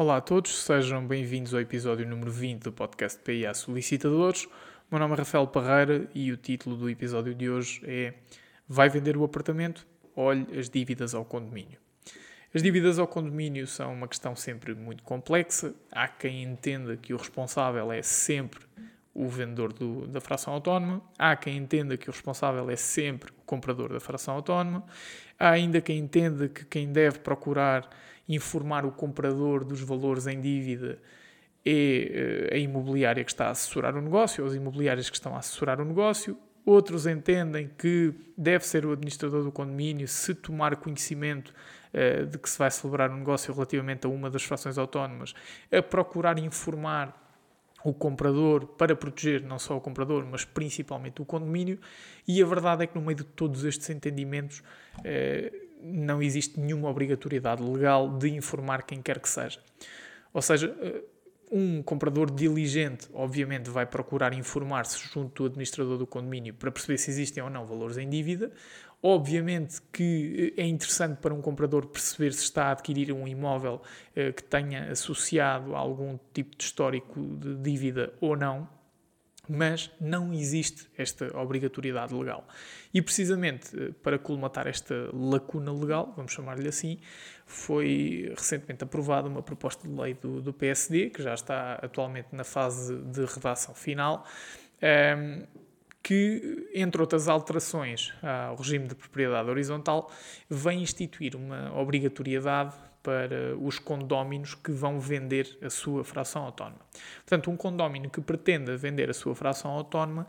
Olá a todos, sejam bem-vindos ao episódio número 20 do podcast PIA Solicitadores. Meu nome é Rafael Parreira e o título do episódio de hoje é Vai vender o apartamento? Olhe as dívidas ao condomínio. As dívidas ao condomínio são uma questão sempre muito complexa. Há quem entenda que o responsável é sempre o vendedor do, da fração autónoma, há quem entenda que o responsável é sempre o comprador da fração autónoma, há ainda quem entenda que quem deve procurar informar o comprador dos valores em dívida é eh, a imobiliária que está a assessorar o negócio, ou as imobiliárias que estão a assessorar o negócio. Outros entendem que deve ser o administrador do condomínio se tomar conhecimento uh, de que se vai celebrar um negócio relativamente a uma das frações autónomas, a procurar informar o comprador para proteger não só o comprador, mas principalmente o condomínio. E a verdade é que no meio de todos estes entendimentos eh, não existe nenhuma obrigatoriedade legal de informar quem quer que seja. Ou seja, eh, um comprador diligente, obviamente, vai procurar informar-se junto do administrador do condomínio para perceber se existem ou não valores em dívida. Obviamente que eh, é interessante para um comprador perceber se está a adquirir um imóvel eh, que tenha associado algum tipo de histórico de dívida ou não, mas não existe esta obrigatoriedade legal. E precisamente eh, para colmatar esta lacuna legal, vamos chamar-lhe assim, foi recentemente aprovada uma proposta de lei do, do PSD, que já está atualmente na fase de redação final, um, ehm, que, entre outras alterações ao regime de propriedade horizontal, vem instituir uma obrigatoriedade para os condóminos que vão vender a sua fração autónoma. Portanto, um condómino que pretenda vender a sua fração autónoma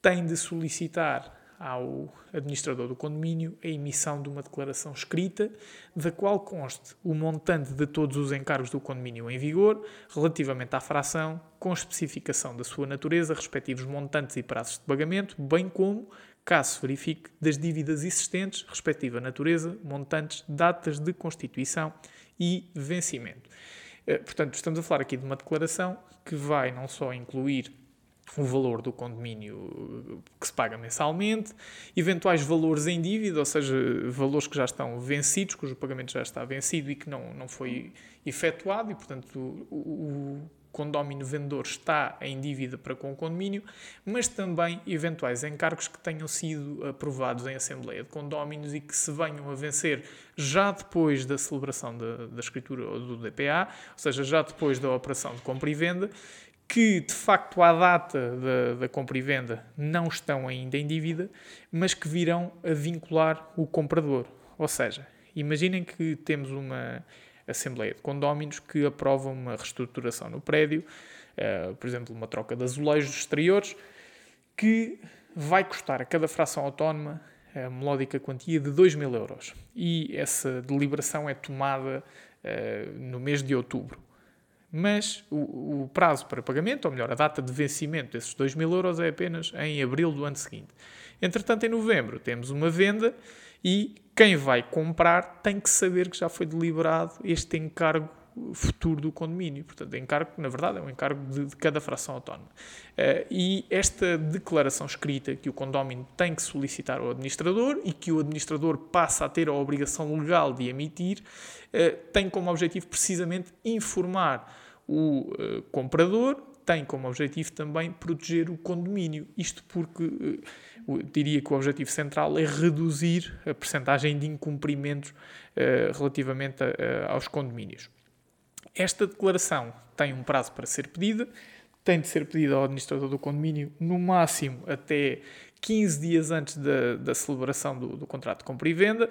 tem de solicitar ao administrador do condomínio a emissão de uma declaração escrita, da qual conste o montante de todos os encargos do condomínio em vigor, relativamente à fração, com especificação da sua natureza, respectivos montantes e prazos de pagamento, bem como caso se verifique das dívidas existentes, respectiva natureza, montantes, datas de constituição e vencimento. Eh, portanto, estamos a falar aqui de uma declaração que vai não só incluir o valor do condomínio que se paga mensalmente, eventuais valores em dívida, ou seja, valores que já estão vencidos, cujo pagamento já está vencido e que não, não foi efetuado, e portanto o, o condomínio vendedor está em dívida para com o condomínio, mas também eventuais encargos que tenham sido aprovados em Assembleia de Condóminos e que se venham a vencer já depois da celebração da, da escritura ou do DPA, ou seja, já depois da operação de compra e venda, que de facto à data da, da compra e venda não estão ainda em dívida, mas que virão a vincular o comprador. Ou seja, imaginem que temos uma Assembleia de Condóminos que aprova uma reestruturação no prédio, uh, por exemplo, uma troca de azulejos exteriores, que vai custar a cada fração autónoma a melódica quantia de 2 mil euros. E essa deliberação é tomada uh, no mês de outubro. Mas o, o, prazo para pagamento, ou melhor, a data de vencimento desses 2 mil euros é apenas em abril do ano seguinte. Entretanto, em novembro, temos uma venda e quem vai comprar tem que saber que já foi deliberado este encargo futuro do condomínio. Portanto, encargo, na verdade, é um encargo de, de cada fração autónoma. Uh, e esta declaração escrita que o condomínio tem que solicitar ao administrador e que o administrador passa a ter a obrigação legal de emitir, uh, tem como objetivo precisamente informar o uh, comprador tem como objetivo também proteger o condomínio. Isto porque eu diria que o objetivo central é reduzir a percentagem de incumprimentos uh, relativamente a, aos condomínios. Esta declaração tem um prazo para ser pedida, tem de ser pedida ao administrador do condomínio no máximo até 15 dias antes da, da celebração do, do contrato de compra e venda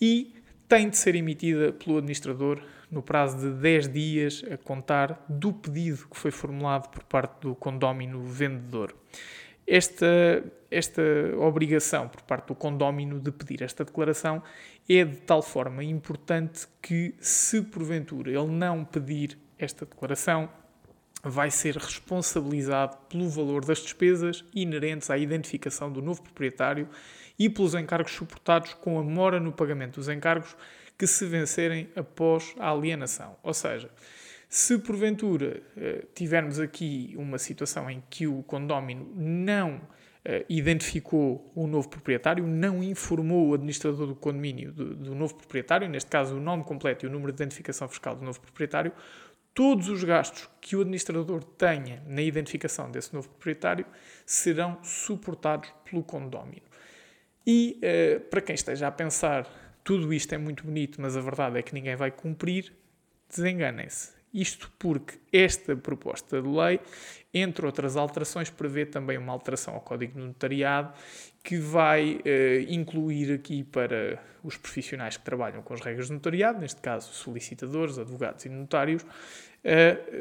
e tem de ser emitida pelo administrador no prazo de 10 dias a contar do pedido que foi formulado por parte do condómino vendedor. Esta, esta obrigação por parte do condómino de pedir esta declaração é de tal forma importante que, se porventura ele não pedir esta declaração, vai ser responsabilizado pelo valor das despesas inerentes à identificação do novo proprietário e pelos encargos suportados com a mora no pagamento dos encargos que se vencerem após a alienação. Ou seja, se porventura eh, tivermos aqui uma situação em que o condómino não eh, identificou o novo proprietário, não informou o administrador do condomínio do, do novo proprietário, neste caso o nome completo e o número de identificação fiscal do novo proprietário, todos os gastos que o administrador tenha na identificação desse novo proprietário serão suportados pelo condomínio. E uh, para quem esteja a pensar, tudo isto é muito bonito, mas a verdade é que ninguém vai cumprir, desenganem-se. Isto porque esta proposta de lei, entre outras alterações, prevê também uma alteração ao Código do Notariado que vai uh, incluir aqui para os profissionais que trabalham com as regras do notariado, neste caso solicitadores, advogados e notários,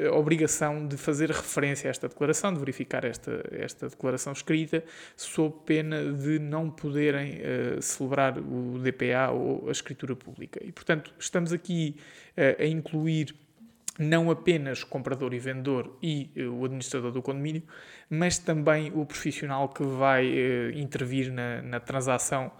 a obrigação de fazer referência a esta declaração, de verificar esta, esta declaração escrita, sob pena de não poderem uh, celebrar o DPA ou a escritura pública. E, portanto, estamos aqui uh, a incluir não apenas comprador e vendedor e uh, o administrador do condomínio, mas também o profissional que vai uh, intervir na, na transação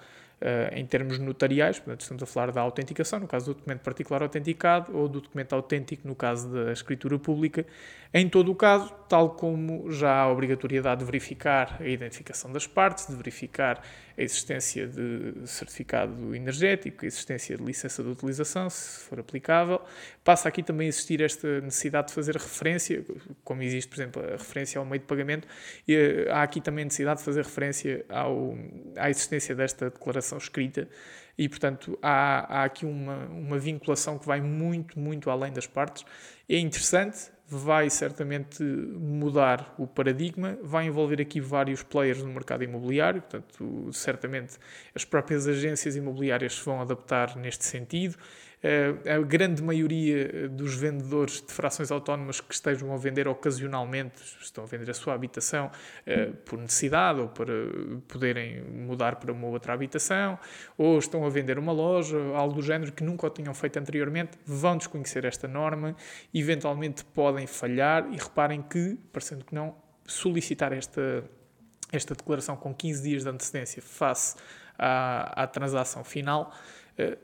uh, em termos notariais, portanto, estamos a falar da autenticação, no caso do documento particular autenticado, ou do documento autêntico, no caso da escritura pública. Em todo o caso, tal como já há a obrigatoriedade de verificar a identificação das partes, de verificar a existência de certificado energético, a existência de licença de utilização, se for aplicável, passa aqui também a existir esta necessidade de fazer referência, como existe, por exemplo, a referência ao meio de pagamento, e eh, há aqui também a necessidade de fazer referência ao, à existência desta declaração escrita e, portanto, há, há aqui uma, uma vinculação que vai muito, muito além das partes. É interessante, vai certamente mudar o paradigma, vai envolver aqui vários players no mercado imobiliário, portanto, certamente as próprias agências imobiliárias se vão adaptar neste sentido. Eh, a grande maioria dos vendedores de frações autónomas que estejam a vender ocasionalmente, estão a vender a sua habitação eh, por necessidade ou para poderem mudar para uma outra habitação, ou estão a vender uma loja, algo do género que nunca o tinham feito anteriormente, vão desconhecer esta norma, eventualmente podem falhar e reparem que, parecendo que não, solicitar esta, esta declaração com 15 dias de antecedência face à, à transação final eh,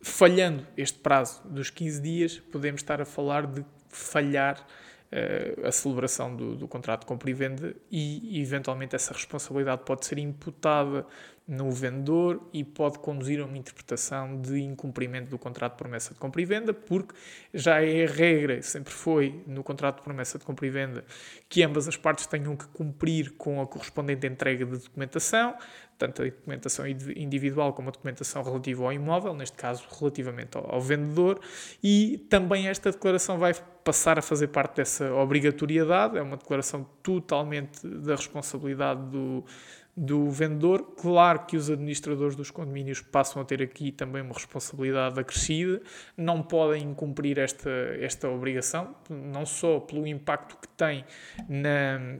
falhando este prazo dos 15 dias, podemos estar a falar de falhar uh, a celebração do, do, contrato de compra e venda e, eventualmente, essa responsabilidade pode ser imputada no vendedor e pode conduzir a uma interpretação de incumprimento do contrato de promessa de compra e venda, porque já é a regra, sempre foi no contrato de promessa de compra e venda, que ambas as partes tenham que cumprir com a correspondente entrega de documentação, tanto a documentação individual como a documentação relativa ao imóvel, neste caso relativamente ao, ao vendedor, e também esta declaração vai passar a fazer parte dessa obrigatoriedade, é uma declaração totalmente da responsabilidade do do vendedor. Claro que os administradores dos condomínios passam a ter aqui também uma responsabilidade acrescida, não podem cumprir esta, esta obrigação, não só pelo impacto que tem na,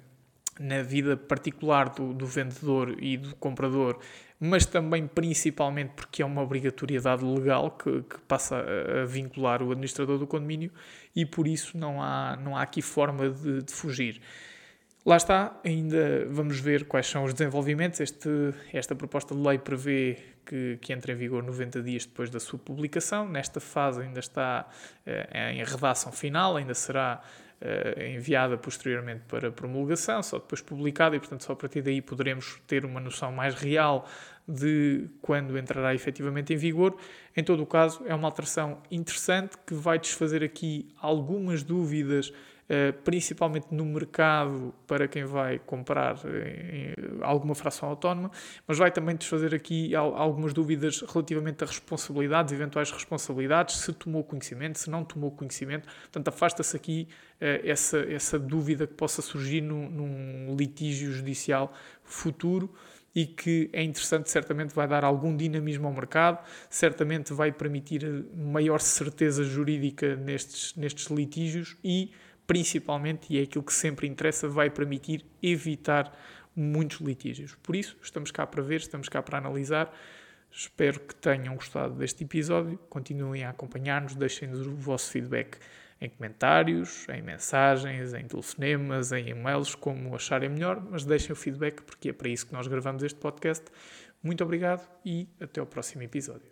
na vida particular do, do vendedor e do comprador, mas também principalmente porque é uma obrigatoriedade legal que, que, passa a vincular o administrador do condomínio e por isso não há, não há aqui forma de, de fugir. Lá está, ainda vamos ver quais são os desenvolvimentos. Este, esta proposta de lei prevê que, que entre em vigor 90 dias depois da sua publicação. Nesta fase ainda está eh, em redação final, ainda será eh, enviada posteriormente para promulgação, só depois publicada, e portanto só a partir daí poderemos ter uma noção mais real de quando entrará efetivamente em vigor. Em todo o caso, é uma alteração interessante que vai desfazer aqui algumas dúvidas principalmente no mercado para quem vai comprar eh, alguma fração autónoma, mas vai também desfazer aqui algumas dúvidas relativamente a responsabilidades, eventuais responsabilidades, se tomou conhecimento, se não tomou conhecimento. Portanto, afasta-se aqui uh, essa, essa dúvida que possa surgir num, num litígio judicial futuro e que é interessante, certamente vai dar algum dinamismo ao mercado, certamente vai permitir maior certeza jurídica nestes, nestes litígios e principalmente, e é aquilo que sempre interessa, vai permitir evitar muitos litígios. Por isso, estamos cá para ver, estamos cá para analisar. Espero que tenham gostado deste episódio. Continuem a acompanhar-nos, deixem-nos o vosso feedback em comentários, em mensagens, em telefonemas, em e-mails, como acharem melhor, mas deixem o feedback porque é para isso que nós gravamos este podcast. Muito obrigado e até ao próximo episódio.